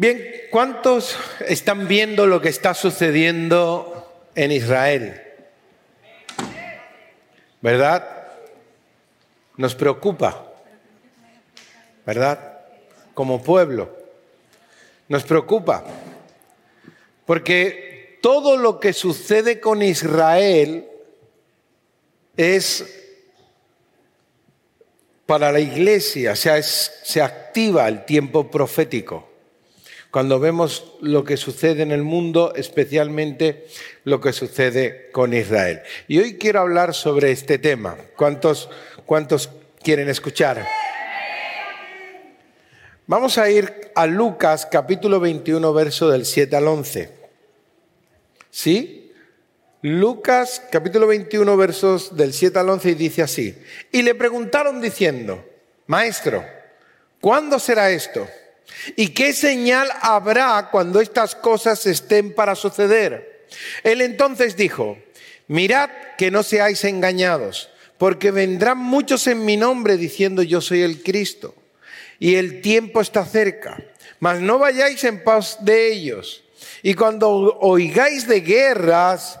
Bien, ¿cuántos están viendo lo que está sucediendo en Israel? ¿Verdad? Nos preocupa, ¿verdad? Como pueblo. Nos preocupa. Porque todo lo que sucede con Israel es para la iglesia, o sea, se activa el tiempo profético. Cuando vemos lo que sucede en el mundo, especialmente lo que sucede con Israel. Y hoy quiero hablar sobre este tema. ¿Cuántos, cuántos quieren escuchar? Vamos a ir a Lucas capítulo 21, verso del 7 al 11. ¿Sí? Lucas capítulo 21 versos del 7 al 11 y dice así. Y le preguntaron diciendo, Maestro, ¿cuándo será esto? ¿Y qué señal habrá cuando estas cosas estén para suceder? Él entonces dijo, Mirad que no seáis engañados, porque vendrán muchos en mi nombre diciendo yo soy el Cristo, y el tiempo está cerca, mas no vayáis en paz de ellos y cuando oigáis de guerras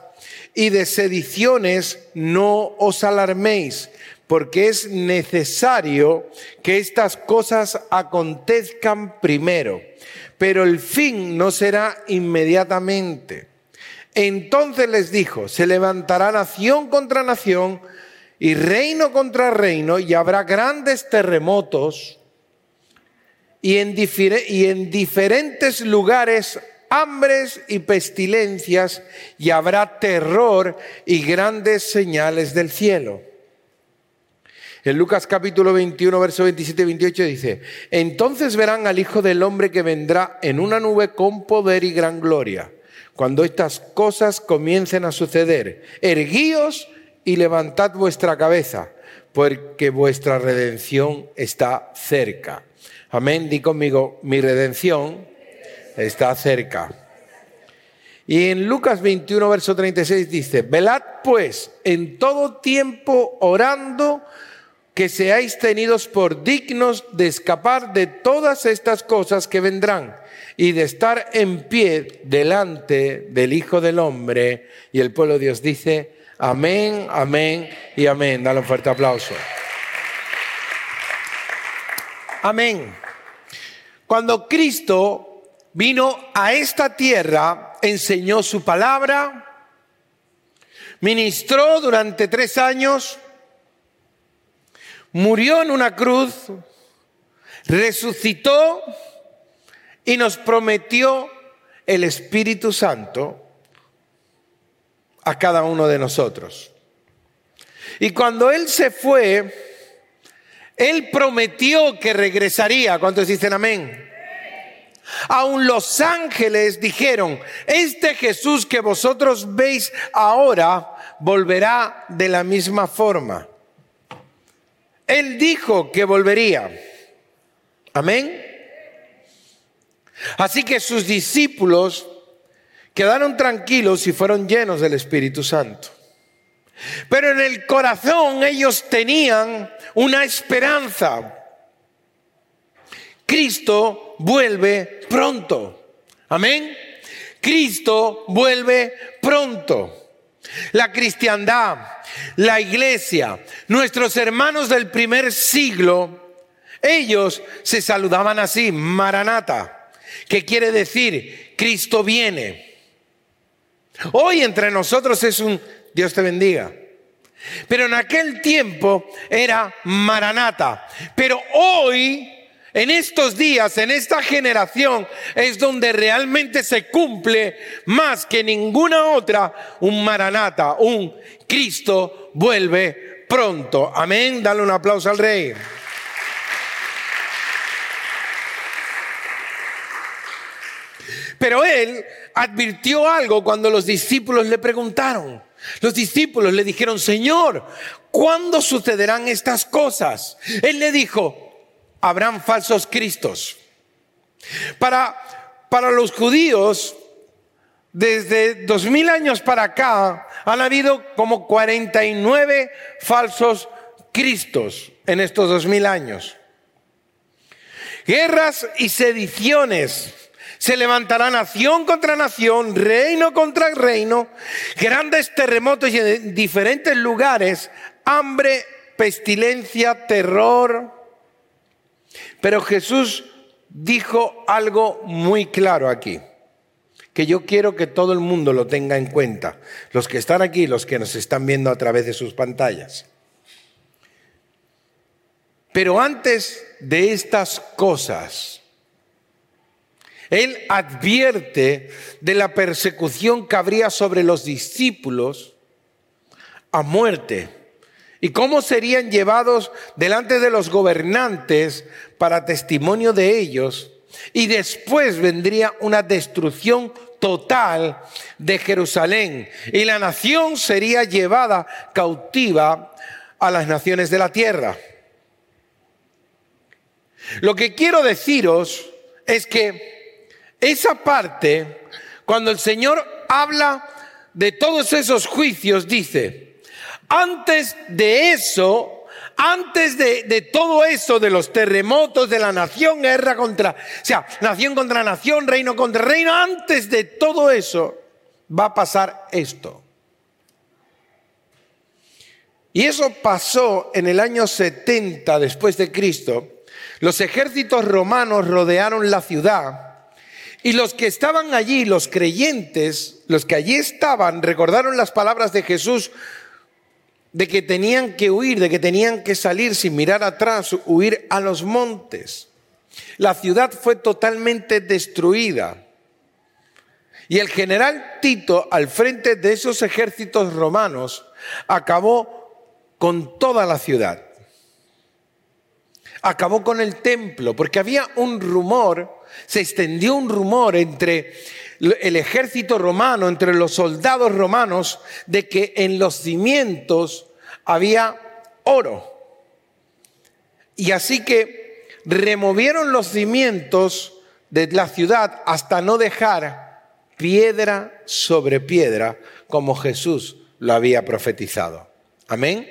y de sediciones, no os alarméis, porque es necesario que estas cosas acontezcan primero, pero el fin no será inmediatamente. Entonces les dijo, se levantará nación contra nación y reino contra reino y habrá grandes terremotos y en, diferentes lugares hambres y pestilencias y habrá terror y grandes señales del cielo. En Lucas capítulo 21, verso 27 y 28 dice, entonces verán al Hijo del Hombre que vendrá en una nube con poder y gran gloria. Cuando estas cosas comiencen a suceder, erguíos y levantad vuestra cabeza, porque vuestra redención está cerca. Amén, di conmigo, mi redención está cerca. Y en Lucas 21, verso 36 dice, velad pues en todo tiempo orando que seáis tenidos por dignos de escapar de todas estas cosas que vendrán y de estar en pie delante del Hijo del Hombre. Y el pueblo de Dios dice, amén, amén y amén. Dale un fuerte aplauso. Amén. Cuando Cristo vino a esta tierra, enseñó su palabra, ministró durante tres años, murió en una cruz, resucitó y nos prometió el Espíritu Santo a cada uno de nosotros. Y cuando Él se fue, Él prometió que regresaría. ¿Cuántos dicen amén? Aún los ángeles dijeron, este Jesús que vosotros veis ahora volverá de la misma forma. Él dijo que volvería. Amén. Así que sus discípulos quedaron tranquilos y fueron llenos del Espíritu Santo. Pero en el corazón ellos tenían una esperanza. Cristo vuelve pronto. Amén. Cristo vuelve pronto. La cristiandad, la iglesia, nuestros hermanos del primer siglo, ellos se saludaban así, Maranata, que quiere decir Cristo viene. Hoy entre nosotros es un Dios te bendiga. Pero en aquel tiempo era Maranata. Pero hoy en estos días, en esta generación, es donde realmente se cumple más que ninguna otra un maranata, un Cristo vuelve pronto. Amén. Dale un aplauso al rey. Pero él advirtió algo cuando los discípulos le preguntaron. Los discípulos le dijeron, Señor, ¿cuándo sucederán estas cosas? Él le dijo, habrán falsos cristos. Para, para los judíos, desde dos mil años para acá, han habido como 49 falsos cristos en estos dos mil años. Guerras y sediciones Se levantará nación contra nación, reino contra reino, grandes terremotos en diferentes lugares, hambre, pestilencia, terror. Pero Jesús dijo algo muy claro aquí, que yo quiero que todo el mundo lo tenga en cuenta, los que están aquí, los que nos están viendo a través de sus pantallas. Pero antes de estas cosas, Él advierte de la persecución que habría sobre los discípulos a muerte y cómo serían llevados delante de los gobernantes para testimonio de ellos. Y después vendría una destrucción total de Jerusalén y la nación sería llevada cautiva a las naciones de la tierra. Lo que quiero deciros es que esa parte, cuando el Señor habla de todos esos juicios, dice, antes de eso, antes de, todo eso, de los terremotos, de la nación, guerra contra, o sea, nación contra nación, reino contra reino, antes de todo eso va a pasar esto. Y eso pasó en el año 70 después de Cristo, los ejércitos romanos rodearon la ciudad y los que estaban allí, los creyentes, los que allí estaban, recordaron las palabras de Jesús de que tenían que huir, de que tenían que salir sin mirar atrás, huir a los montes. La ciudad fue totalmente destruida. Y el general Tito, al frente de esos ejércitos romanos, acabó con toda la ciudad acabó con el templo, porque había un rumor, se extendió un rumor entre el ejército romano, entre los soldados romanos, de que en los cimientos había oro. Y así que removieron los cimientos de la ciudad hasta no dejar piedra sobre piedra como Jesús lo había profetizado. Amén.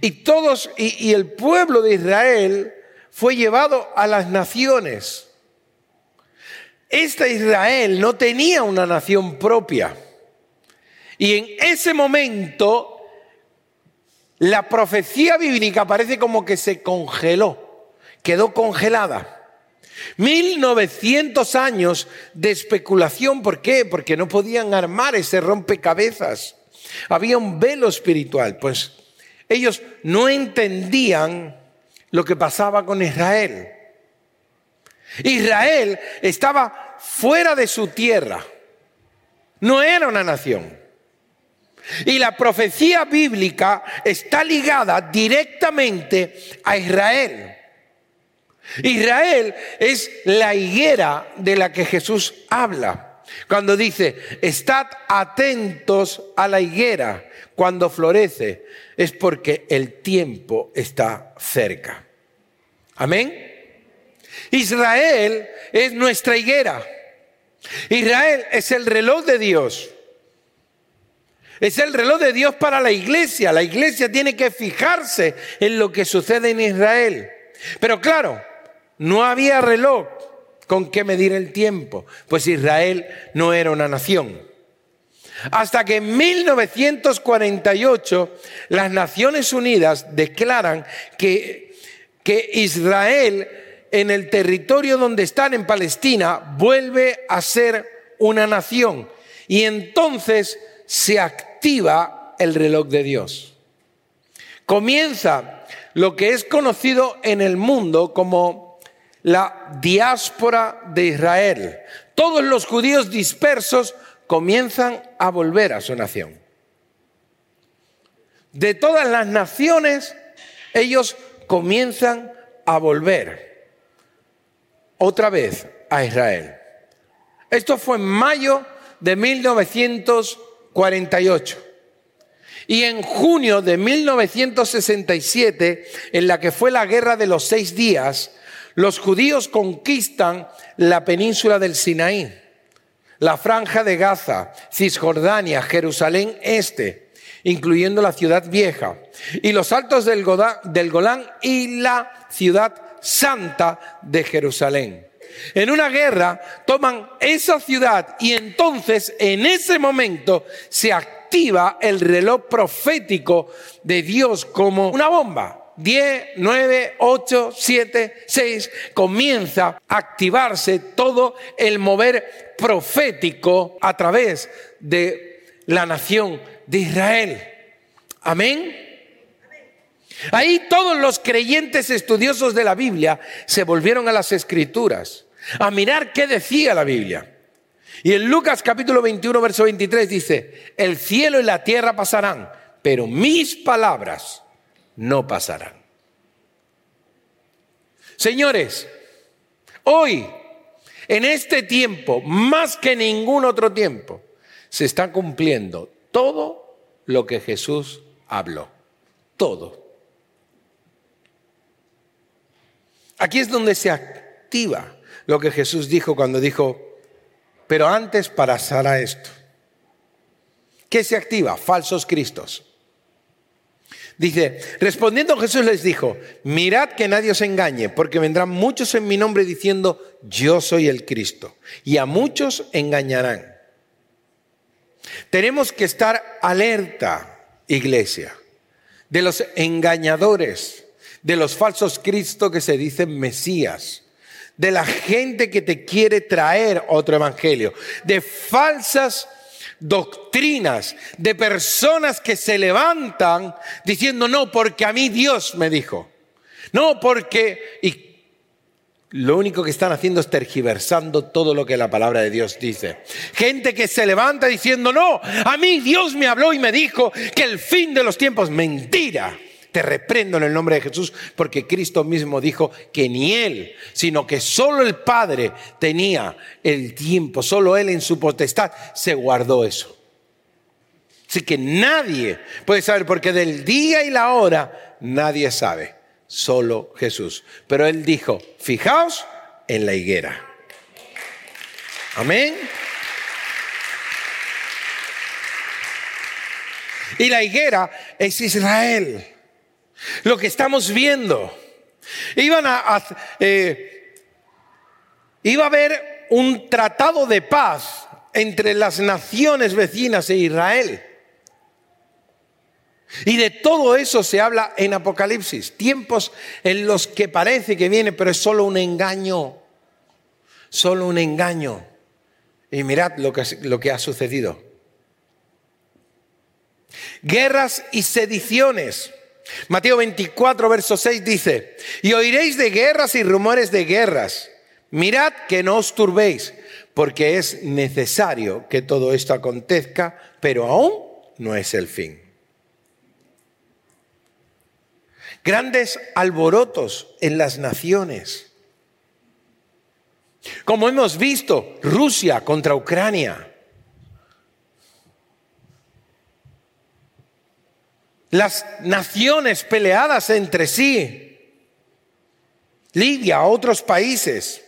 Y todos, y, el pueblo de Israel fue llevado a las naciones. Esta Israel no tenía una nación propia. Y en ese momento la profecía bíblica parece como que se congeló, quedó congelada. 1900 años de especulación, ¿por qué? Porque no podían armar ese rompecabezas. Había un velo espiritual, pues ellos no entendían lo que pasaba con Israel. Israel estaba fuera de su tierra. No era una nación. Y la profecía bíblica está ligada directamente a Israel. Israel es la higuera de la que Jesús habla. Cuando dice, estad atentos a la higuera cuando florece, es porque el tiempo está cerca. Amén. Israel es nuestra higuera. Israel es el reloj de Dios. Es el reloj de Dios para la iglesia. La iglesia tiene que fijarse en lo que sucede en Israel. Pero claro, no había reloj con qué medir el tiempo, pues Israel no era una nación. Hasta que en 1948 las Naciones Unidas declaran que, que Israel en el territorio donde están en Palestina vuelve a ser una nación. Y entonces se activa el reloj de Dios. Comienza lo que es conocido en el mundo como la diáspora de Israel. Todos los judíos dispersos comienzan a volver a su nación. De todas las naciones, ellos comienzan a volver otra vez a Israel. Esto fue en mayo de 1948. Y en junio de 1967, en la que fue la guerra de los seis días, los judíos conquistan la península del Sinaí la franja de Gaza, Cisjordania, Jerusalén Este, incluyendo la ciudad vieja, y los altos del, Golán y la ciudad santa de Jerusalén. en una guerra, toman esa ciudad y entonces en ese momento se activa el reloj profético de Dios como una bomba. 10, 9, 8, 7, 6, comienza a activarse todo el mover profético a través de la nación de Israel. Amén. Ahí todos los creyentes estudiosos de la Biblia se volvieron a las escrituras, a mirar qué decía la Biblia. Y en Lucas capítulo 21, verso 23 dice, el cielo y la tierra pasarán, pero mis palabras no pasarán. Señores, hoy, en este tiempo, más que ningún otro tiempo, se está cumpliendo todo lo que Jesús habló. Todo. Aquí es donde se activa lo que Jesús dijo cuando dijo, pero antes pasará esto. ¿Qué se activa? Falsos cristos. Dice, respondiendo Jesús les dijo, mirad que nadie os engañe, porque vendrán muchos en mi nombre diciendo, yo soy el Cristo, y a muchos engañarán. Tenemos que estar alerta, iglesia, de los engañadores, de los falsos Cristos que se dicen Mesías, de la gente que te quiere traer otro evangelio, de falsas doctrinas, de personas que se levantan diciendo, no, porque a mí Dios me dijo. No, porque... Y lo único que están haciendo es tergiversando todo lo que la palabra de Dios dice. Gente que se levanta diciendo, no, a mí Dios me habló y me dijo que el fin de los tiempos, mentira. Te reprendo en el nombre de Jesús porque Cristo mismo dijo que ni Él, sino que solo el Padre tenía el tiempo, solo Él en su potestad se guardó eso. Así que nadie puede saber porque del día y la hora nadie sabe, solo Jesús. Pero Él dijo, fijaos en la higuera. Amén. Y la higuera es Israel. Lo que estamos viendo. Iban a, eh, iba a haber un tratado de paz entre las naciones vecinas e Israel. Y de todo eso se habla en Apocalipsis, tiempos en los que parece que viene, pero es solo un engaño, solo un engaño. Y mirad lo que, lo que ha sucedido. Guerras y sediciones. Mateo 24, verso 6 dice, y oiréis de guerras y rumores de guerras. Mirad que no os turbéis, porque es necesario que todo esto acontezca, pero aún no es el fin. Grandes alborotos en las naciones. Como hemos visto, Rusia contra Ucrania. Las naciones peleadas entre sí, Libia, otros países,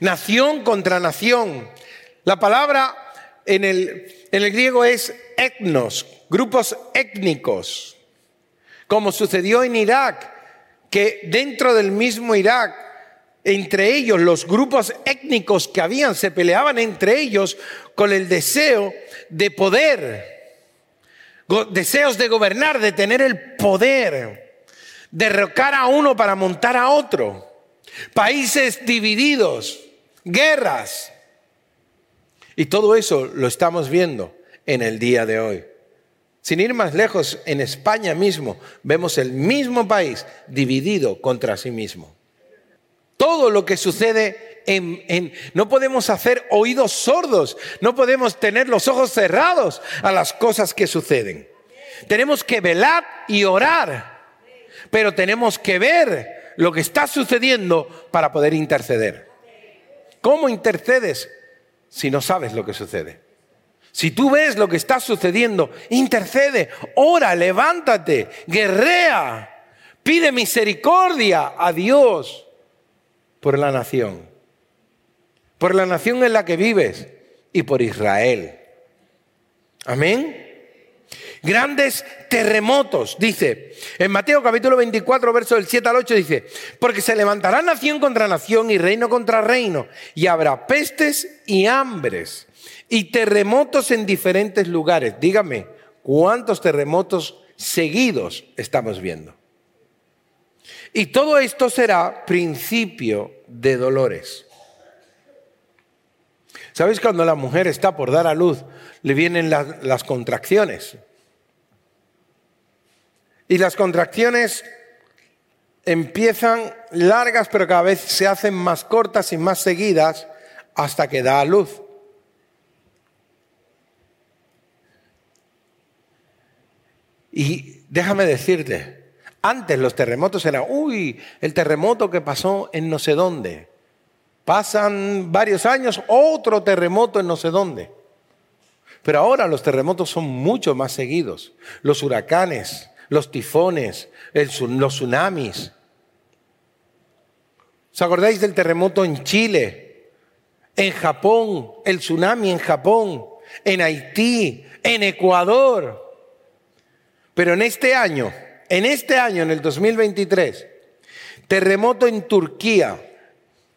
nación contra nación. La palabra en el, en el griego es etnos, grupos étnicos, como sucedió en Irak, que dentro del mismo Irak, entre ellos, los grupos étnicos que habían, se peleaban entre ellos con el deseo de poder deseos de gobernar, de tener el poder, derrocar a uno para montar a otro, países divididos, guerras. Y todo eso lo estamos viendo en el día de hoy. Sin ir más lejos, en España mismo vemos el mismo país dividido contra sí mismo. Todo lo que sucede no podemos hacer oídos sordos, no podemos tener los ojos cerrados a las cosas que suceden. Tenemos que velar y orar, pero tenemos que ver lo que está sucediendo para poder interceder. ¿Cómo intercedes si no sabes lo que sucede? Si tú ves lo que está sucediendo, intercede, ora, levántate, guerrea, pide misericordia a Dios por la nación por la nación en la que vives y por Israel. Amén. Grandes terremotos, dice. En Mateo capítulo 24, verso del 7 al 8 dice, porque se levantará nación contra nación y reino contra reino, y habrá pestes y hambres y terremotos en diferentes lugares. Dígame, ¿cuántos terremotos seguidos estamos viendo? Y todo esto será principio de dolores. ¿Sabéis cuando la mujer está por dar a luz, le vienen las, contracciones? Y las contracciones empiezan largas, pero cada vez se hacen más cortas y más seguidas hasta que da a luz. Y déjame decirte, antes los terremotos eran, uy, el terremoto que pasó en no sé dónde. Pasan varios años, otro terremoto en no sé dónde. Pero ahora los terremotos son mucho más seguidos. Los huracanes, los tifones, los tsunamis. ¿Os acordáis del terremoto en Chile? En Japón, el tsunami en Japón, en Haití, en Ecuador. Pero en este año, en este año, en el 2023, terremoto en Turquía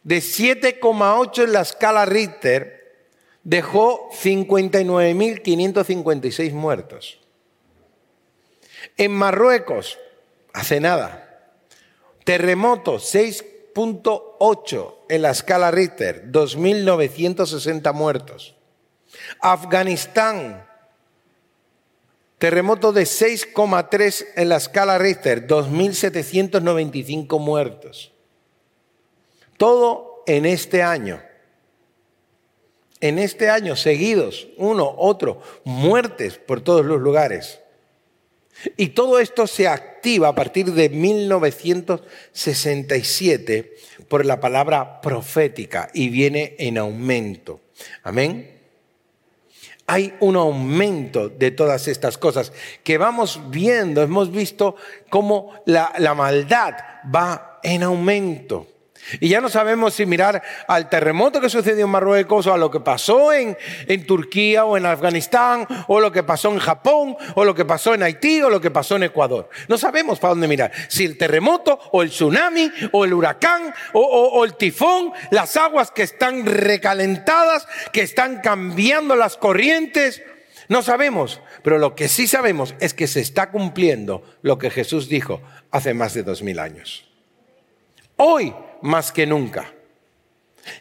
de 7,8 en la escala Richter dejó 59.556 muertos. En Marruecos, hace nada, terremoto 6.8 en la escala Richter, 2.960 muertos. Afganistán, Terremoto de 6,3 en la escala Richter, 2.795 muertos. Todo en este año. En este año, seguidos, uno, otro, muertes por todos los lugares. Y todo esto se activa a partir de 1967 por la palabra profética y viene en aumento. Amén hay un aumento de todas estas cosas que vamos viendo, hemos visto cómo la, maldad va en aumento. Y ya no sabemos si mirar al terremoto que sucedió en Marruecos o a lo que pasó en, en, Turquía o en Afganistán o lo que pasó en Japón o lo que pasó en Haití o lo que pasó en Ecuador. No sabemos para dónde mirar. Si el terremoto o el tsunami o el huracán o, o el tifón, las aguas que están recalentadas, que están cambiando las corrientes. No sabemos, pero lo que sí sabemos es que se está cumpliendo lo que Jesús dijo hace más de dos mil años. Hoy más que nunca.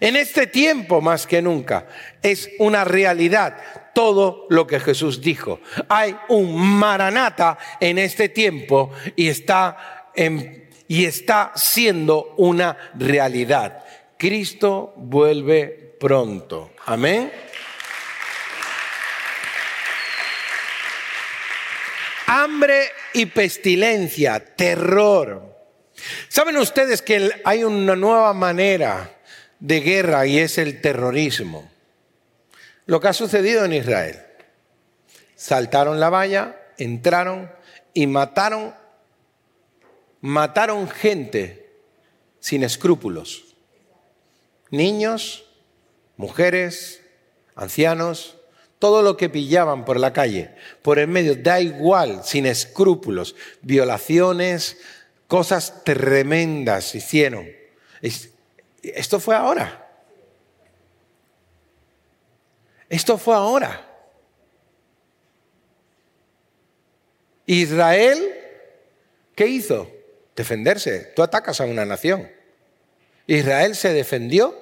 En este tiempo más que nunca es una realidad todo lo que Jesús dijo. Hay un maranata en este tiempo y está, y está siendo una realidad. Cristo vuelve pronto. Amén. Hambre y pestilencia, terror, ¿Saben ustedes que hay una nueva manera de guerra y es el terrorismo? Lo que ha sucedido en Israel. Saltaron la valla, entraron y mataron, mataron gente sin escrúpulos. Niños, mujeres, ancianos, todo lo que pillaban por la calle, por el medio, da igual, sin escrúpulos, violaciones, cosas tremendas hicieron. Esto fue ahora. Esto fue ahora. Israel, ¿qué hizo? Defenderse. Tú atacas a una nación. Israel se defendió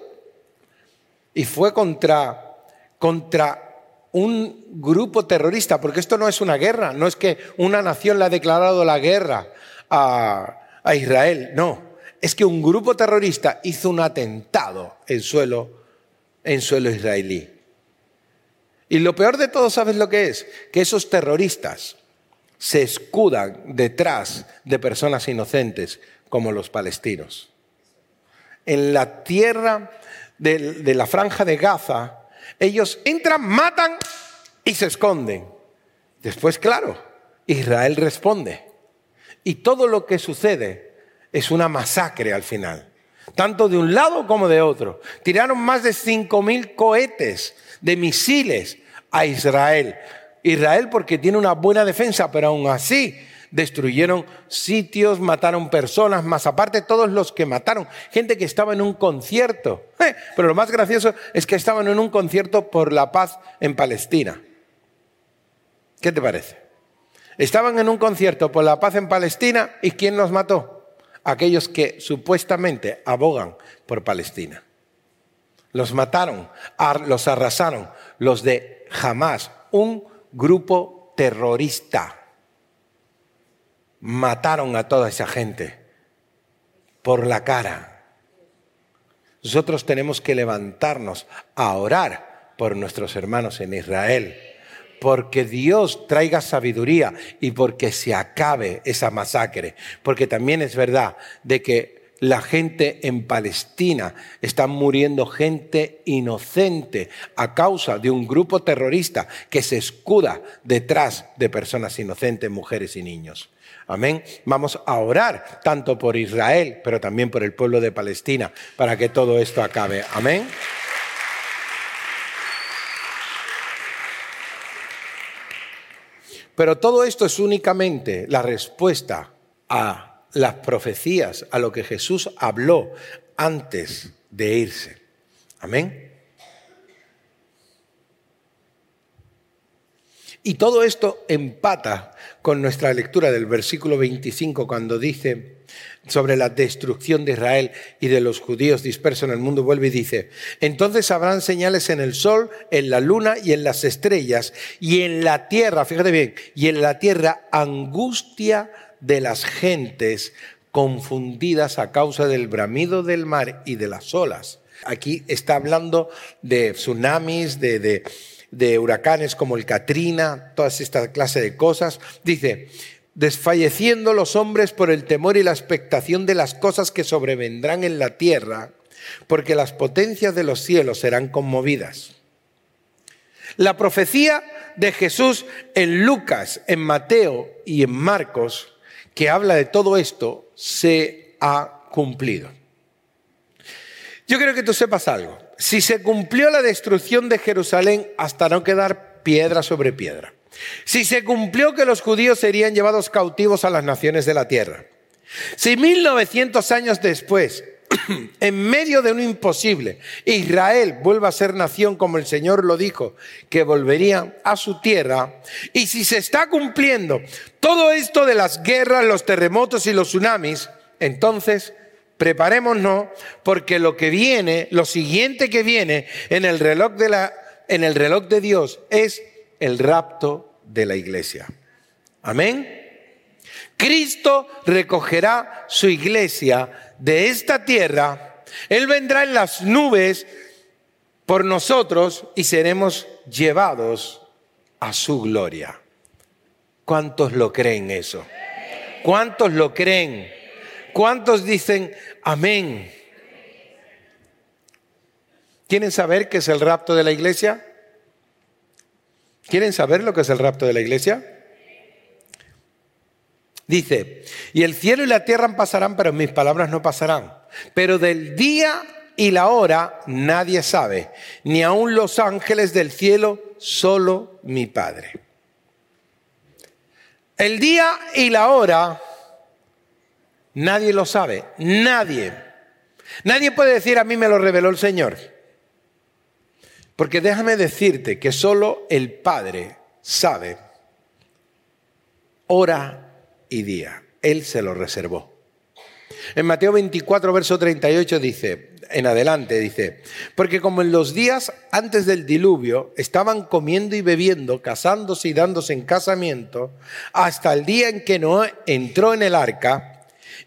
y fue contra, contra un grupo terrorista, porque esto no es una guerra, no es que una nación le ha declarado la guerra a, Israel. No, es que un grupo terrorista hizo un atentado en suelo, en suelo israelí. Y lo peor de todo, ¿sabes lo que es? Que esos terroristas se escudan detrás de personas inocentes como los palestinos. En la tierra de, de la franja de Gaza, ellos entran, matan y se esconden. Después, claro, Israel responde. Y todo lo que sucede es una masacre al final, tanto de un lado como de otro. Tiraron más de 5.000 cohetes de misiles a Israel Israel porque tiene una buena defensa, pero aún así destruyeron sitios, mataron personas, más aparte todos los que mataron, gente que estaba en un concierto. Eh, pero lo más gracioso es que estaban en un concierto por la paz en Palestina. ¿Qué te parece? Estaban en un concierto por la paz en Palestina y ¿quién los mató? Aquellos que supuestamente abogan por Palestina. Los mataron, los arrasaron, los de Hamas, un grupo terrorista. Mataron a toda esa gente por la cara. Nosotros tenemos que levantarnos a orar por nuestros hermanos en Israel, porque Dios traiga sabiduría y porque se acabe esa masacre, porque también es verdad de que la gente en Palestina, está muriendo gente inocente a causa de un grupo terrorista que se escuda detrás de personas inocentes, mujeres y niños. Amén. Vamos a orar tanto por Israel, pero también por el pueblo de Palestina, para que todo esto acabe. Amén. Pero todo esto es únicamente la respuesta a las profecías, a lo que Jesús habló antes de irse. Amén. Y todo esto empata con nuestra lectura del versículo 25 cuando dice sobre la destrucción de Israel y de los judíos dispersos en el mundo, vuelve y dice, entonces habrán señales en el sol, en la luna y en las estrellas y en la tierra, fíjate bien, y en la tierra angustia de las gentes confundidas a causa del bramido del mar y de las olas. Aquí está hablando de tsunamis, de, de, huracanes como el Katrina, todas esta clase de cosas. Dice, desfalleciendo los hombres por el temor y la expectación de las cosas que sobrevendrán en la tierra, porque las potencias de los cielos serán conmovidas. La profecía de Jesús en Lucas, en Mateo y en Marcos que habla de todo esto se ha cumplido. Yo quiero que tú sepas algo. Si se cumplió la destrucción de Jerusalén hasta no quedar piedra sobre piedra, si se cumplió que los judíos serían llevados cautivos a las naciones de la tierra, si 1900 años después en medio de un imposible, Israel vuelva a ser nación como el Señor lo dijo, que volvería a su tierra, y si se está cumpliendo todo esto de las guerras, los terremotos y los tsunamis, entonces preparémonos porque lo que viene, lo siguiente que viene en el reloj de la en el reloj de Dios es el rapto de la iglesia. Amén. Cristo recogerá su iglesia de esta tierra, Él vendrá en las nubes por nosotros y seremos llevados a su gloria. ¿Cuántos lo creen eso? ¿Cuántos lo creen? ¿Cuántos dicen amén? ¿Quieren saber qué es el rapto de la iglesia? ¿Quieren saber lo que es el rapto de la iglesia? Dice, y el cielo y la tierra pasarán, pero mis palabras no pasarán. Pero del día y la hora nadie sabe, ni aun los ángeles del cielo, solo mi Padre. El día y la hora nadie lo sabe, nadie. Nadie puede decir a mí me lo reveló el Señor. Porque déjame decirte que solo el Padre sabe hora y día. Él se lo reservó. En Mateo 24, verso 38 dice, en adelante dice, porque como en los días antes del diluvio estaban comiendo y bebiendo, casándose y dándose en casamiento, hasta el día en que Noé entró en el arca,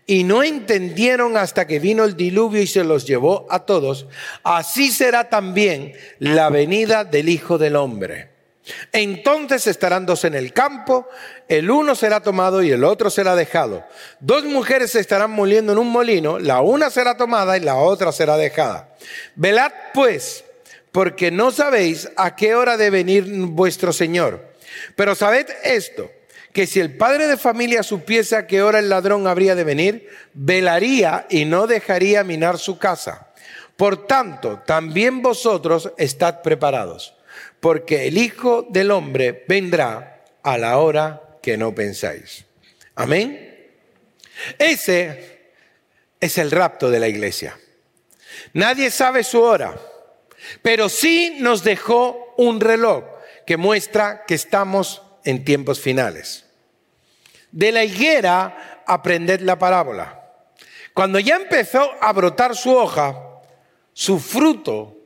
y no entendieron hasta que vino el diluvio y se los llevó a todos, así será también la venida del Hijo del Hombre. Entonces estarán dos en el campo, el uno será tomado y el otro será dejado. Dos mujeres se estarán moliendo en un molino, la una será tomada y la otra será dejada. Velad pues, porque no sabéis a qué hora de venir vuestro Señor. Pero sabed esto, que si el padre de familia supiese a qué hora el ladrón habría de venir, velaría y no dejaría minar su casa. Por tanto, también vosotros estad preparados porque el Hijo del Hombre vendrá a la hora que no pensáis. Amén. Ese es el rapto de la iglesia. Nadie sabe su hora, pero sí nos dejó un reloj que muestra que estamos en tiempos finales. De la higuera aprended la parábola. Cuando ya empezó a brotar su hoja, su fruto,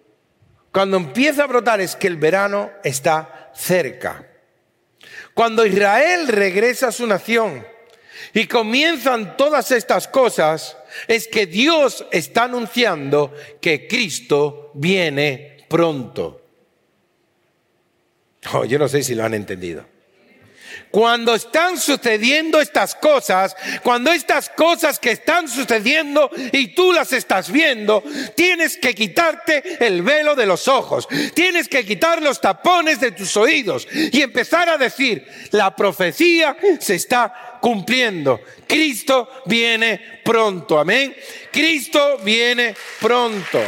cuando empieza a brotar es que el verano está cerca. Cuando Israel regresa a su nación y comienzan todas estas cosas, es que Dios está anunciando que Cristo viene pronto. Oh, yo no sé si lo han entendido. Cuando están sucediendo estas cosas, cuando estas cosas que están sucediendo y tú las estás viendo, tienes que quitarte el velo de los ojos, tienes que quitar los tapones de tus oídos y empezar a decir, la profecía se está cumpliendo. Cristo viene pronto, amén. Cristo viene pronto.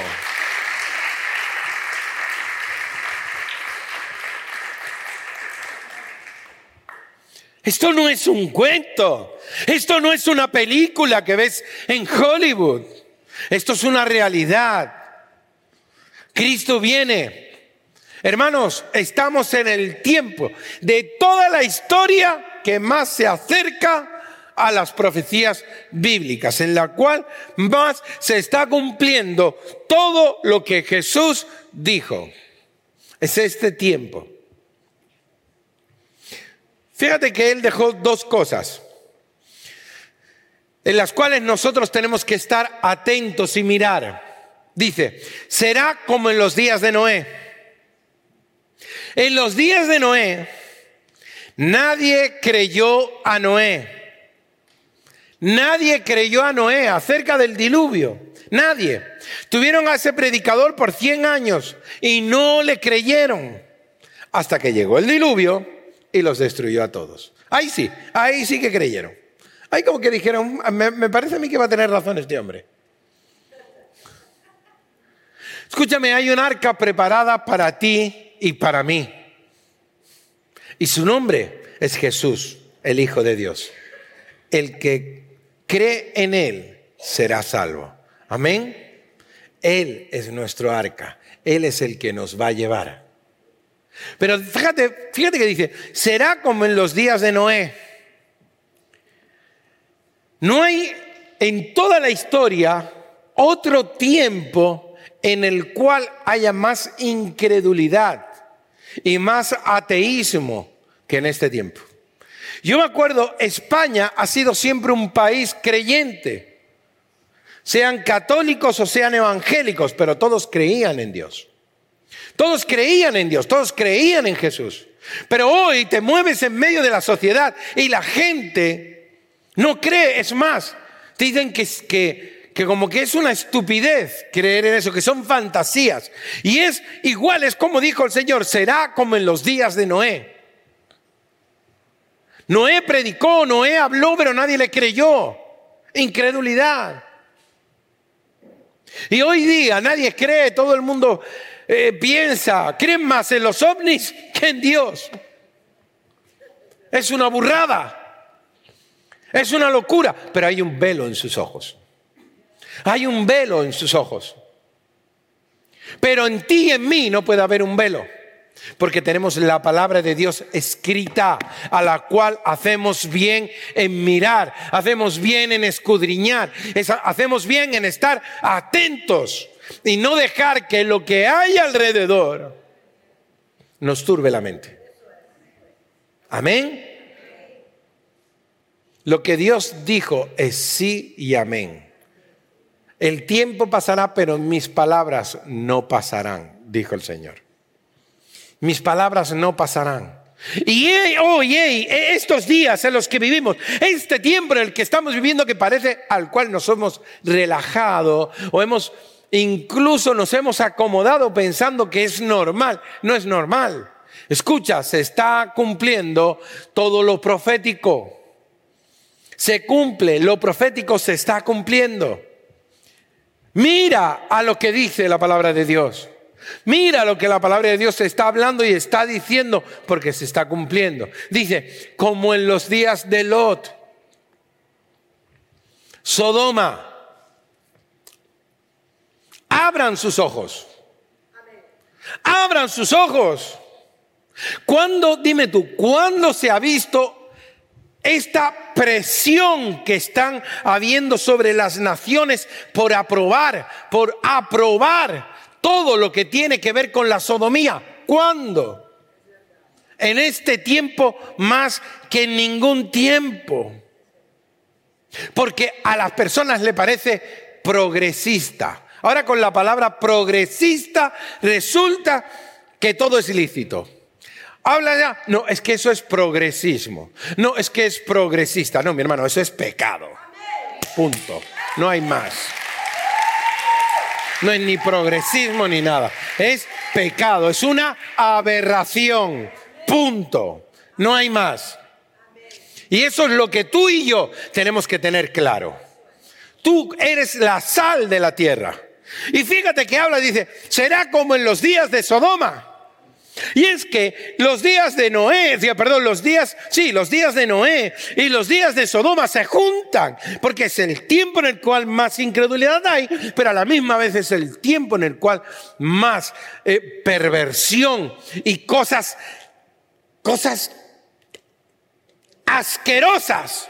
Esto no es un cuento. Esto no es una película que ves en Hollywood. Esto es una realidad. Cristo viene. Hermanos, estamos en el tiempo de toda la historia que más se acerca a las profecías bíblicas, en la cual más se está cumpliendo todo lo que Jesús dijo. Es este tiempo. Fíjate que Él dejó dos cosas en las cuales nosotros tenemos que estar atentos y mirar. Dice, será como en los días de Noé. En los días de Noé, nadie creyó a Noé. Nadie creyó a Noé acerca del diluvio. Nadie. Tuvieron a ese predicador por 100 años y no le creyeron. Hasta que llegó el diluvio y los destruyó a todos. Ahí sí, ahí sí que creyeron. Ahí como que dijeron, me, parece a mí que va a tener razón este hombre. Escúchame, hay un arca preparada para ti y para mí. Y su nombre es Jesús, el Hijo de Dios. El que cree en Él será salvo. Amén. Él es nuestro arca. Él es el que nos va a llevar. Pero fíjate, fíjate que dice, será como en los días de Noé. No hay en toda la historia otro tiempo en el cual haya más incredulidad y más ateísmo que en este tiempo. Yo me acuerdo, España ha sido siempre un país creyente, sean católicos o sean evangélicos, pero todos creían en Dios. Todos creían en Dios, todos creían en Jesús. Pero hoy te mueves en medio de la sociedad y la gente no cree, es más, te dicen que, que, como que es una estupidez creer en eso, que son fantasías. Y es igual, es como dijo el Señor, será como en los días de Noé. Noé predicó, Noé habló, pero nadie le creyó. Incredulidad. Y hoy día nadie cree, todo el mundo eh, piensa, creen más en los ovnis que en Dios. Es una burrada. Es una locura, pero hay un velo en sus ojos. Hay un velo en sus ojos. Pero en ti y en mí no puede haber un velo. Porque tenemos la palabra de Dios escrita, a la cual hacemos bien en mirar, hacemos bien en escudriñar, hacemos bien en estar atentos y no dejar que lo que hay alrededor nos turbe la mente. Amén. Lo que Dios dijo es sí y amén. El tiempo pasará, pero mis palabras no pasarán, dijo el Señor. Mis palabras no pasarán. Y hoy, estos días en los que vivimos, este tiempo en el que estamos viviendo que parece al cual nos hemos relajado o hemos Incluso nos hemos acomodado pensando que es normal. No es normal. Escucha, se está cumpliendo todo lo profético. Se cumple, lo profético se está cumpliendo. Mira a lo que dice la palabra de Dios. Mira lo que la palabra de Dios está hablando y está diciendo porque se está cumpliendo. Dice, como en los días de Lot, Sodoma, abran sus ojos. Abran sus ojos. ¿Cuándo, dime tú, cuándo se ha visto esta presión que están habiendo sobre las naciones por aprobar, por aprobar todo lo que tiene que ver con la sodomía. ¿Cuándo? En este tiempo más que en ningún tiempo. Porque a las personas le parece progresista. Ahora con la palabra progresista resulta que todo es ilícito. Habla ya, no, es que eso es progresismo. No, es que es progresista. No, mi hermano, eso es pecado. Punto. No hay más. No es ni progresismo ni nada. Es pecado, es una aberración. Punto. No hay más. Y eso es lo que tú y yo tenemos que tener claro. Tú eres la sal de la tierra. Y fíjate que habla, dice, será como en los días de Sodoma. Y es que los días de Noé, perdón, los días, sí, los días de Noé y los días de Sodoma se juntan, porque es el tiempo en el cual más incredulidad hay, pero a la misma vez es el tiempo en el cual más eh, perversión y cosas, cosas asquerosas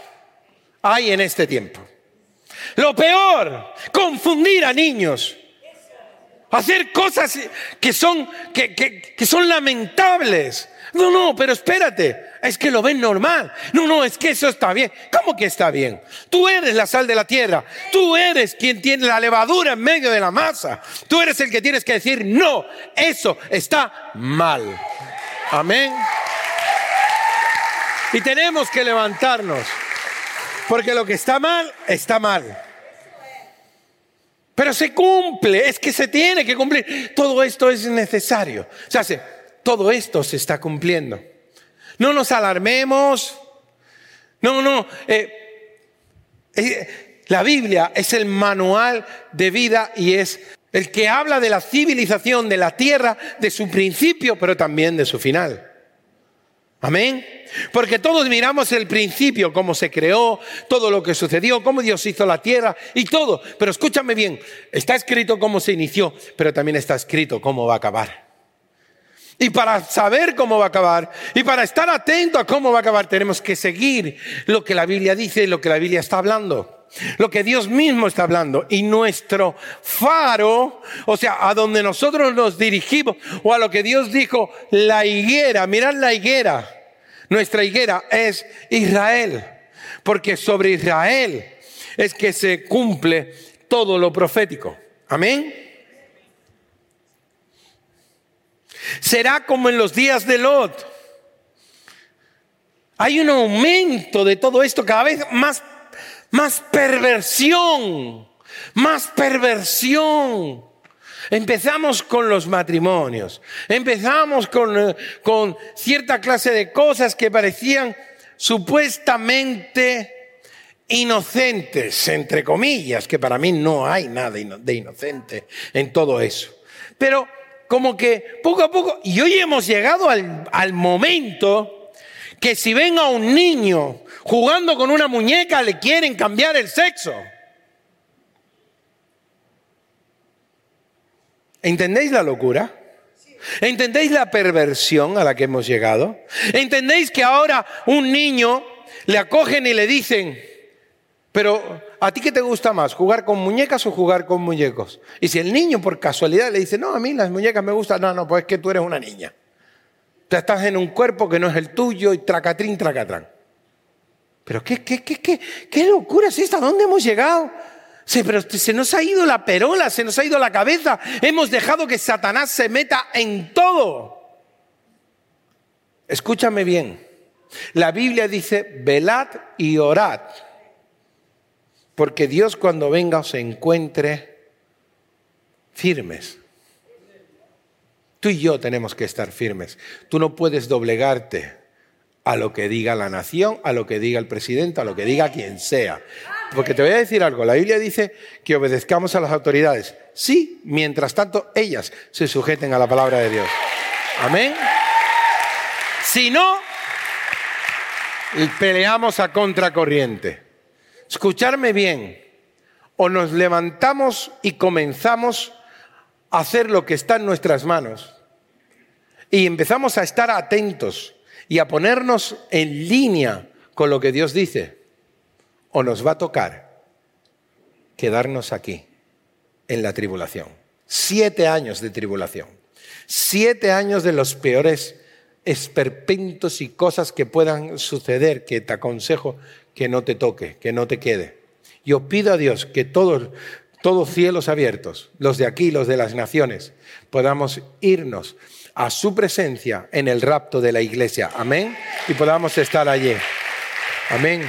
hay en este tiempo. Lo peor, confundir a niños hacer cosas que son, que, son lamentables. No, no, pero espérate, es que lo ven normal. No, no, es que eso está bien. ¿Cómo que está bien? Tú eres la sal de la tierra. Tú eres quien tiene la levadura en medio de la masa. Tú eres el que tienes que decir, no, eso está mal. Amén. Y tenemos que levantarnos. Porque lo que está mal, está mal. Pero se cumple, es que se tiene que cumplir. Todo esto es necesario. O sea, todo esto se está cumpliendo. No nos alarmemos. No, no. Eh, eh, la Biblia es el manual de vida y es el que habla de la civilización de la tierra, de su principio, pero también de su final. Amén. Porque todos miramos el principio, cómo se creó, todo lo que sucedió, cómo Dios hizo la tierra y todo. Pero escúchame bien, está escrito cómo se inició, pero también está escrito cómo va a acabar. Y para saber cómo va a acabar y para estar atento a cómo va a acabar, tenemos que seguir lo que la Biblia dice y lo que la Biblia está hablando. Lo que Dios mismo está hablando. Y nuestro faro, o sea, a donde nosotros nos dirigimos, o a lo que Dios dijo, la higuera, mirad la higuera. Nuestra higuera es Israel. Porque sobre Israel es que se cumple todo lo profético. Amén. Será como en los días de Lot. Hay un aumento de todo esto, cada vez más más perversión, más perversión. Empezamos con los matrimonios, empezamos con, con, cierta clase de cosas que parecían supuestamente inocentes, entre comillas, que para mí no hay nada de inocente en todo eso. Pero como que poco a poco, y hoy hemos llegado al, al momento que si ven a un niño jugando con una muñeca le quieren cambiar el sexo. ¿Entendéis la locura? ¿Entendéis la perversión a la que hemos llegado? ¿Entendéis que ahora un niño le acogen y le dicen, pero ¿a ti qué te gusta más? ¿Jugar con muñecas o jugar con muñecos? Y si el niño por casualidad le dice, no, a mí las muñecas me gustan, no, no, pues es que tú eres una niña. Tú estás en un cuerpo que no es el tuyo y tracatrín, tracatrán. Pero qué, qué, qué, qué, qué locura es esta, ¿a dónde hemos llegado? Sí, pero se nos ha ido la perola, se nos ha ido la cabeza. Hemos dejado que Satanás se meta en todo. Escúchame bien. La Biblia dice, velad y orad. Porque Dios cuando venga os encuentre firmes. Tú y yo tenemos que estar firmes. Tú no puedes doblegarte a lo que diga la nación, a lo que diga el presidente, a lo que diga quien sea. Porque te voy a decir algo, la Biblia dice que obedezcamos a las autoridades, Sí, mientras tanto ellas se sujeten a la palabra de Dios. Amén. Si no, peleamos a contracorriente. Escucharme bien. O nos levantamos y comenzamos hacer lo que está en nuestras manos. Y empezamos a estar atentos y a ponernos en línea con lo que Dios dice. O nos va a tocar quedarnos aquí, en la tribulación. Siete años de tribulación. Siete años de los peores esperpentos y cosas que puedan suceder, que te aconsejo que no te toque, que no te quede. Yo pido a Dios que todos, todos cielos abiertos, los de aquí, los de las naciones, podamos irnos a su presencia en el rapto de la iglesia. Amén. Y podamos estar allí. Amén.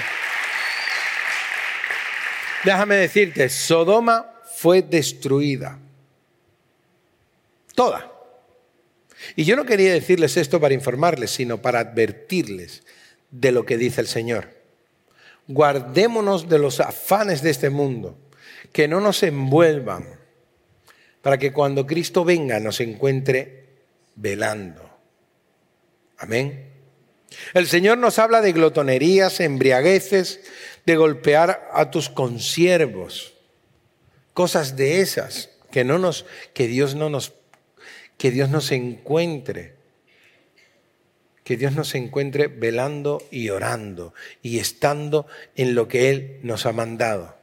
Déjame decirte, Sodoma fue destruida. Toda. Y yo no quería decirles esto para informarles, sino para advertirles de lo que dice el Señor. Guardémonos de los afanes de este mundo, que no nos envuelvan, para que cuando Cristo venga nos encuentre velando. Amén. El Señor nos habla de glotonerías, embriagueces, de golpear a tus consiervos, cosas de esas que no nos que Dios no nos que Dios nos encuentre, que Dios nos encuentre velando y orando y estando en lo que Él nos ha mandado.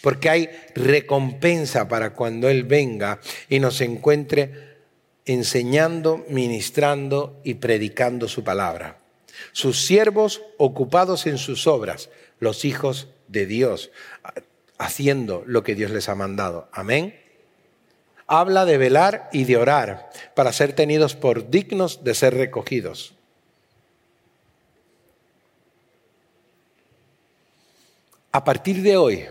Porque hay recompensa para cuando Él venga y nos encuentre enseñando, ministrando y predicando su palabra. Sus siervos ocupados en sus obras, los hijos de Dios, haciendo lo que Dios les ha mandado. Amén habla de velar y de orar para ser tenidos por dignos de ser recogidos. A partir de hoy,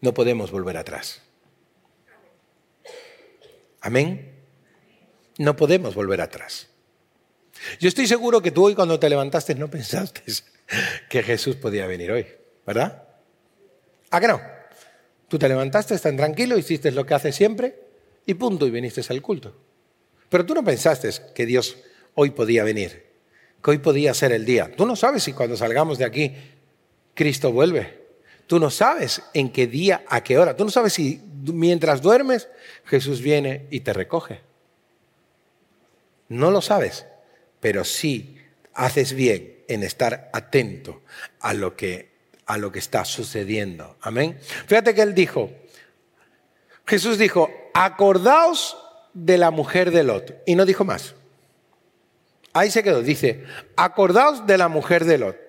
no podemos volver atrás. Amén. No podemos volver atrás. Yo estoy seguro que tú hoy cuando te levantaste no pensaste que Jesús podía venir hoy, ¿verdad? ¿A qué no? Tú te levantaste tan tranquilo, hiciste lo que haces siempre y punto, y viniste al culto. Pero tú no pensaste que Dios hoy podía venir, que hoy podía ser el día. Tú no sabes si cuando salgamos de aquí Cristo vuelve. Tú no sabes en qué día, a qué hora. Tú no sabes si mientras duermes Jesús viene y te recoge. No lo sabes, pero sí haces bien en estar atento a lo que a lo que está sucediendo. Amén. Fíjate que él dijo, Jesús dijo, acordaos de la mujer de Lot. Y no dijo más. Ahí se quedó. Dice, acordaos de la mujer de Lot.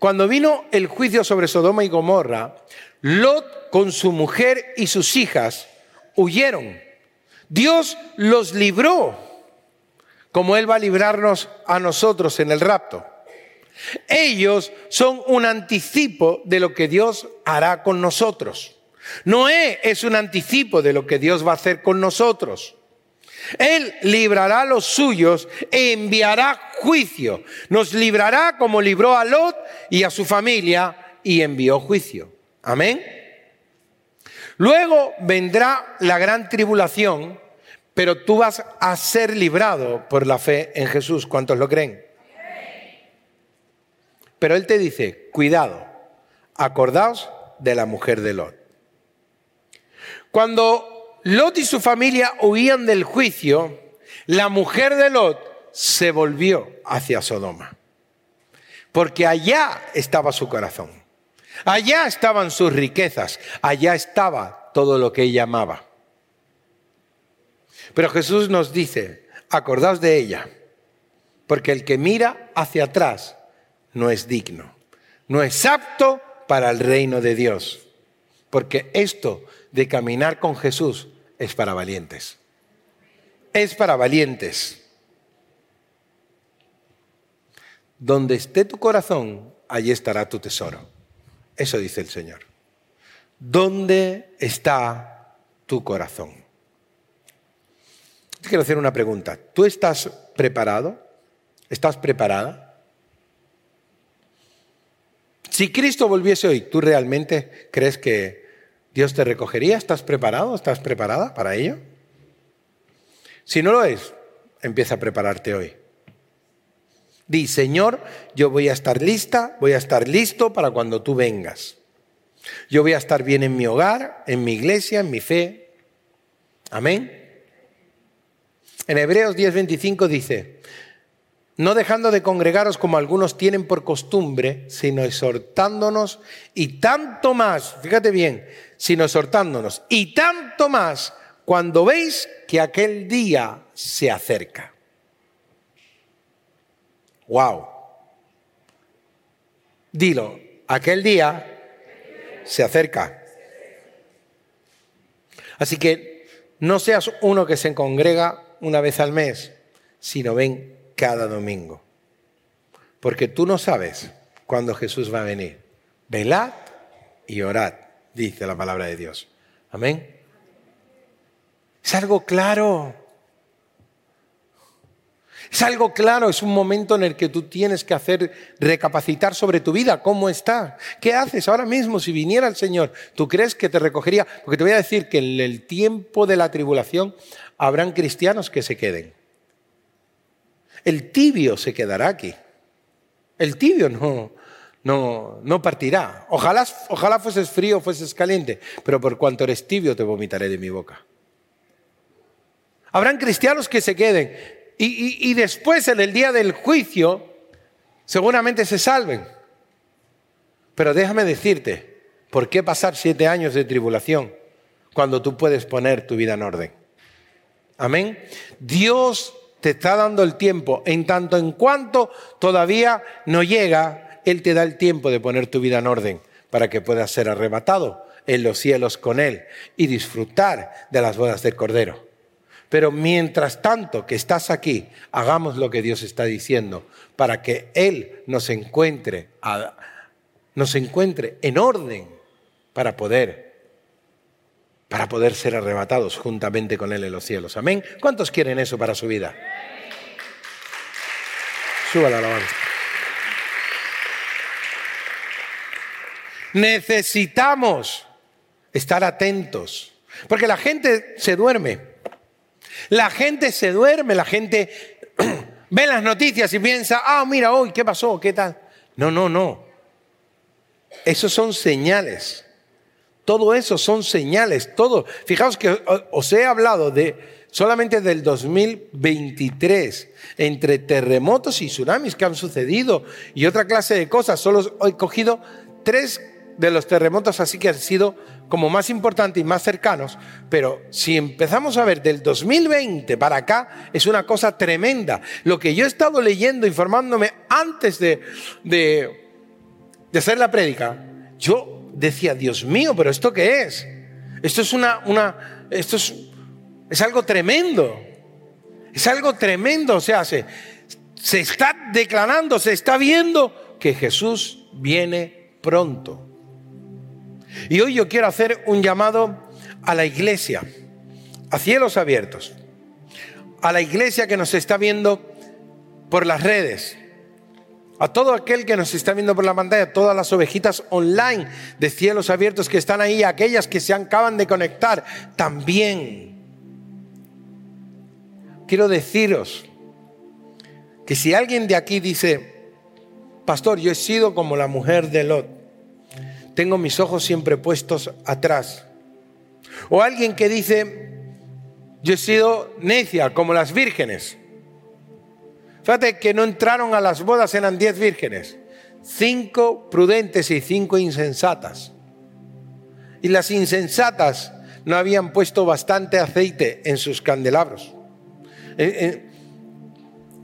Cuando vino el juicio sobre Sodoma y Gomorra, Lot con su mujer y sus hijas huyeron. Dios los libró, como Él va a librarnos a nosotros en el rapto. Ellos son un anticipo de lo que Dios hará con nosotros. Noé es un anticipo de lo que Dios va a hacer con nosotros. Él librará a los suyos e enviará juicio. Nos librará como libró a Lot y a su familia y envió juicio. Amén. Luego vendrá la gran tribulación, pero tú vas a ser librado por la fe en Jesús. ¿Cuántos lo creen? Pero él te dice, cuidado, acordaos de la mujer de Lot. Cuando Lot y su familia huían del juicio, la mujer de Lot se volvió hacia Sodoma. Porque allá estaba su corazón. Allá estaban sus riquezas. Allá estaba todo lo que ella amaba. Pero Jesús nos dice, acordaos de ella. Porque el que mira hacia atrás no es digno, no es apto para el reino de Dios, porque esto de caminar con Jesús es para valientes. Es para valientes. Donde esté tu corazón, allí estará tu tesoro. Eso dice el Señor. ¿Dónde está tu corazón? Te quiero hacer una pregunta. ¿Tú estás preparado? ¿Estás preparada? Si Cristo volviese hoy, ¿tú realmente crees que Dios te recogería? ¿Estás preparado? ¿Estás preparada para ello? Si no lo es, empieza a prepararte hoy. Di, Señor, yo voy a estar lista, voy a estar listo para cuando tú vengas. Yo voy a estar bien en mi hogar, en mi iglesia, en mi fe. Amén. En Hebreos 10:25 dice, no dejando de congregaros como algunos tienen por costumbre, sino exhortándonos y tanto más, fíjate bien, sino exhortándonos y tanto más cuando veis que aquel día se acerca. Wow. Dilo, aquel día se acerca. Así que no seas uno que se congrega una vez al mes, sino ven cada domingo. Porque tú no sabes cuándo Jesús va a venir. Velad y orad, dice la palabra de Dios. Amén. Es algo claro. Es algo claro, es un momento en el que tú tienes que hacer recapacitar sobre tu vida, cómo está. ¿Qué haces ahora mismo si viniera el Señor? ¿Tú crees que te recogería? Porque te voy a decir que en el tiempo de la tribulación habrán cristianos que se queden. El tibio se quedará aquí. El tibio no, no, no partirá. Ojalá, ojalá fueses frío, fueses caliente, pero por cuanto eres tibio te vomitaré de mi boca. Habrán cristianos que se queden y, después en el día del juicio seguramente se salven. Pero déjame decirte, ¿por qué pasar siete años de tribulación cuando tú puedes poner tu vida en orden? Amén. Dios te está dando el tiempo. En tanto en cuanto todavía no llega, Él te da el tiempo de poner tu vida en orden para que puedas ser arrebatado en los cielos con Él y disfrutar de las bodas del Cordero. Pero mientras tanto que estás aquí, hagamos lo que Dios está diciendo para que Él nos encuentre, nos encuentre en orden para poder, para poder ser arrebatados juntamente con Él en los cielos. Amén. ¿Cuántos quieren eso para su vida? Suba la alabanza. Necesitamos estar atentos, porque la gente se duerme. La gente se duerme, la gente ve las noticias y piensa, ah, mira, hoy, ¿qué pasó? ¿Qué tal? No, no, no. Esos son señales. Todo eso son señales. Todo. Fijaos que os he hablado de solamente del 2023, entre terremotos y tsunamis que han sucedido y otra clase de cosas. Solo he cogido tres de los terremotos así que han sido como más importantes y más cercanos, pero si empezamos a ver del 2020 para acá, es una cosa tremenda. Lo que yo he estado leyendo, informándome antes de, de, hacer la prédica, yo decía, Dios mío, pero ¿esto qué es? Esto es una, una esto es, es algo tremendo. Es algo tremendo, o sea, se, se está declarando, se está viendo que Jesús viene pronto. Y hoy yo quiero hacer un llamado a la iglesia, a cielos abiertos, a la iglesia que nos está viendo por las redes, a todo aquel que nos está viendo por la pantalla, todas las ovejitas online de cielos abiertos que están ahí, aquellas que se acaban de conectar también. Quiero deciros que si alguien de aquí dice, pastor, yo he sido como la mujer de Lot, tengo mis ojos siempre puestos atrás. O alguien que dice, yo he sido necia como las vírgenes. Fíjate que no entraron a las bodas, eran diez vírgenes. Cinco prudentes y cinco insensatas. Y las insensatas no habían puesto bastante aceite en sus candelabros. Eh, eh,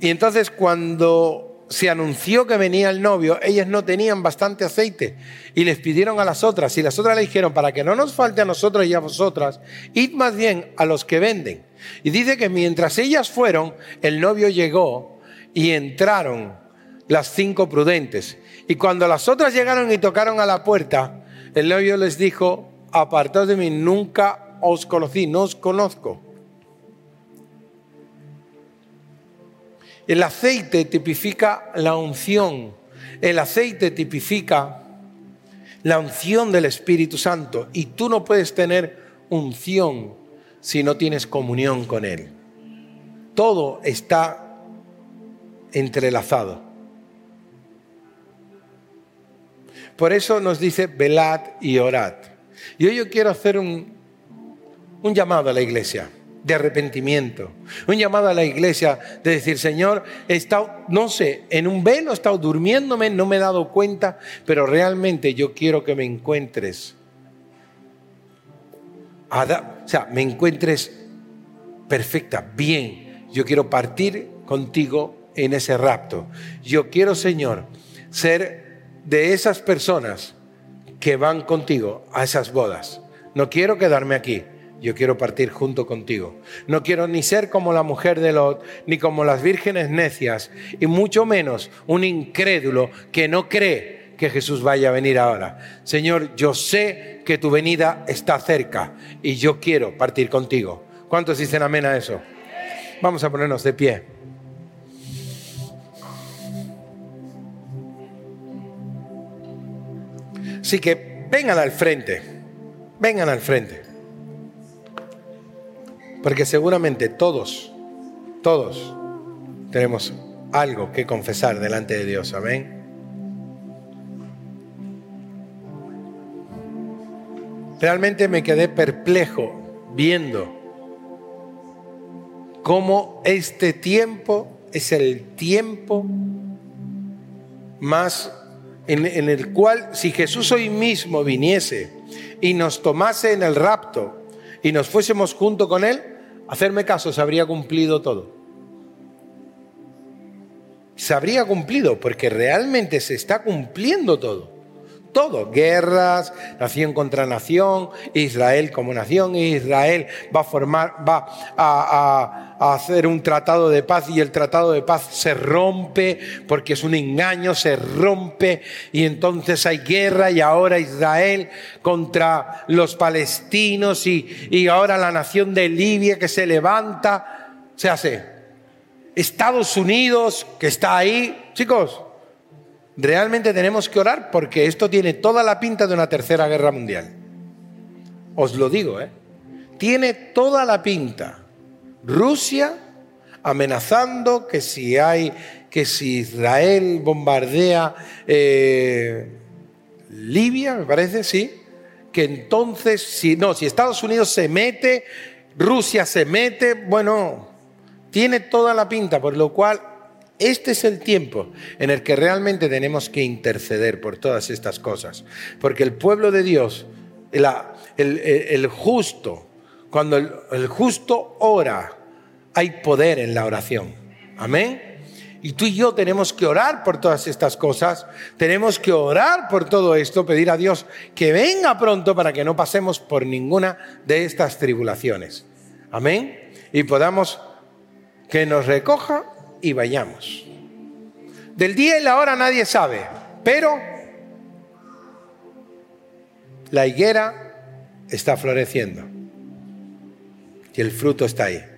y entonces cuando se anunció que venía el novio, ellas no tenían bastante aceite y les pidieron a las otras y las otras le dijeron, para que no nos falte a nosotros y a vosotras, id más bien a los que venden. Y dice que mientras ellas fueron, el novio llegó y entraron las cinco prudentes. Y cuando las otras llegaron y tocaron a la puerta, el novio les dijo, apartaos de mí, nunca os conocí, no os conozco. El aceite tipifica la unción. El aceite tipifica la unción del Espíritu Santo. Y tú no puedes tener unción si no tienes comunión con Él. Todo está entrelazado. Por eso nos dice, velad y orad. Y hoy yo quiero hacer un, un llamado a la iglesia de arrepentimiento. Un llamado a la iglesia de decir, Señor, he estado, no sé, en un velo he estado durmiéndome, no me he dado cuenta, pero realmente yo quiero que me encuentres. o sea, me encuentres perfecta, bien. Yo quiero partir contigo en ese rapto. Yo quiero, Señor, ser de esas personas que van contigo a esas bodas. No quiero quedarme aquí yo quiero partir junto contigo. No quiero ni ser como la mujer de Lot, ni como las vírgenes necias, y mucho menos un incrédulo que no cree que Jesús vaya a venir ahora. Señor, yo sé que tu venida está cerca y yo quiero partir contigo. ¿Cuántos dicen amén a eso? Vamos a ponernos de pie. Así que vengan al frente, vengan al frente. Porque seguramente todos, todos tenemos algo que confesar delante de Dios. Amén. Realmente me quedé perplejo viendo cómo este tiempo es el tiempo más en, en, el cual si Jesús hoy mismo viniese y nos tomase en el rapto y nos fuésemos junto con Él, hacerme caso, se habría cumplido todo. Se habría cumplido porque realmente se está cumpliendo todo. Todo, guerras, nación contra nación, Israel como nación, Israel va a formar, va a, a hacer un tratado de paz y el tratado de paz se rompe porque es un engaño, se rompe y entonces hay guerra y ahora Israel contra los palestinos y, y ahora la nación de Libia que se levanta, se hace. Estados Unidos que está ahí, chicos, realmente tenemos que orar porque esto tiene toda la pinta de una tercera guerra mundial. Os lo digo, ¿eh? Tiene toda la pinta. Rusia amenazando que si hay, que si Israel bombardea eh, Libia, me parece, sí, que entonces, si no, si Estados Unidos se mete, Rusia se mete, bueno, tiene toda la pinta, por lo cual este es el tiempo en el que realmente tenemos que interceder por todas estas cosas. Porque el pueblo de Dios, el, justo, cuando el, justo ora, hay poder en la oración. Amén. Y tú y yo tenemos que orar por todas estas cosas, tenemos que orar por todo esto, pedir a Dios que venga pronto para que no pasemos por ninguna de estas tribulaciones. Amén. Y podamos que nos recoja y vayamos. Del día y la hora nadie sabe, pero la higuera está floreciendo y el fruto está ahí.